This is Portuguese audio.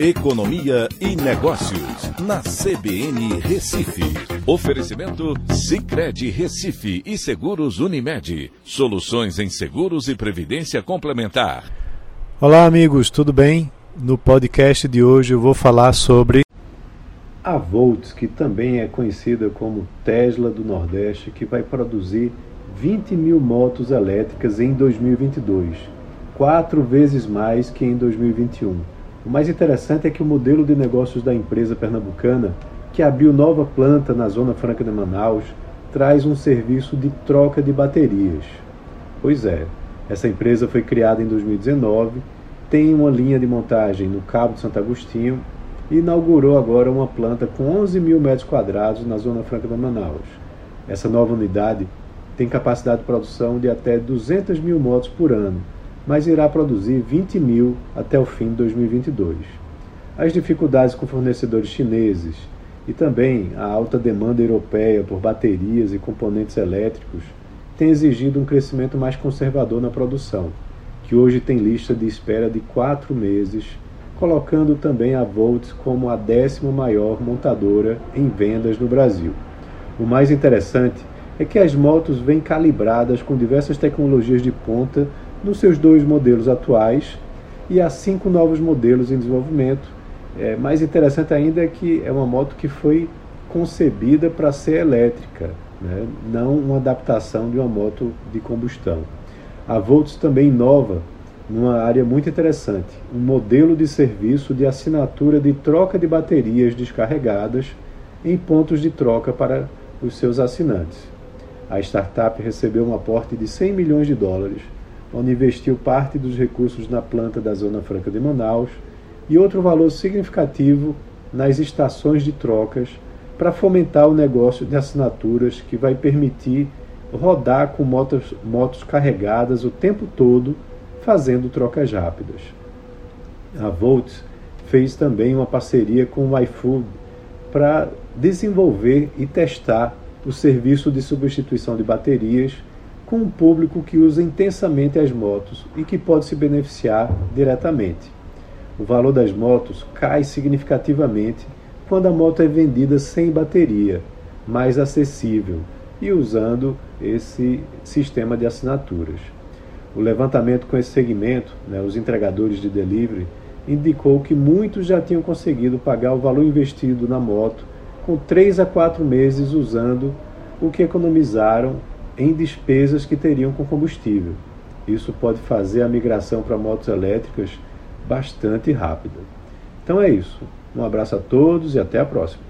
Economia e Negócios, na CBN Recife. Oferecimento Cicred Recife e Seguros Unimed. Soluções em seguros e previdência complementar. Olá, amigos, tudo bem? No podcast de hoje eu vou falar sobre a Volts, que também é conhecida como Tesla do Nordeste, que vai produzir 20 mil motos elétricas em 2022, quatro vezes mais que em 2021. O mais interessante é que o modelo de negócios da empresa pernambucana, que abriu nova planta na Zona Franca de Manaus, traz um serviço de troca de baterias. Pois é, essa empresa foi criada em 2019, tem uma linha de montagem no Cabo de Santo Agostinho e inaugurou agora uma planta com 11 mil metros quadrados na Zona Franca de Manaus. Essa nova unidade tem capacidade de produção de até 200 mil motos por ano mas irá produzir 20 mil até o fim de 2022. As dificuldades com fornecedores chineses e também a alta demanda europeia por baterias e componentes elétricos têm exigido um crescimento mais conservador na produção, que hoje tem lista de espera de quatro meses, colocando também a Volts como a décima maior montadora em vendas no Brasil. O mais interessante é que as motos vêm calibradas com diversas tecnologias de ponta nos seus dois modelos atuais e há cinco novos modelos em desenvolvimento. É, mais interessante ainda é que é uma moto que foi concebida para ser elétrica, né? não uma adaptação de uma moto de combustão. A Volts também inova numa área muito interessante, um modelo de serviço de assinatura de troca de baterias descarregadas em pontos de troca para os seus assinantes. A startup recebeu um aporte de 100 milhões de dólares onde investiu parte dos recursos na planta da Zona Franca de Manaus e outro valor significativo nas estações de trocas para fomentar o negócio de assinaturas que vai permitir rodar com motos, motos carregadas o tempo todo, fazendo trocas rápidas. A Volt fez também uma parceria com o iFood para desenvolver e testar o serviço de substituição de baterias com um público que usa intensamente as motos e que pode se beneficiar diretamente. O valor das motos cai significativamente quando a moto é vendida sem bateria, mais acessível e usando esse sistema de assinaturas. O levantamento com esse segmento, né, os entregadores de delivery, indicou que muitos já tinham conseguido pagar o valor investido na moto com 3 a 4 meses usando o que economizaram em despesas que teriam com combustível. Isso pode fazer a migração para motos elétricas bastante rápida. Então é isso. Um abraço a todos e até a próxima.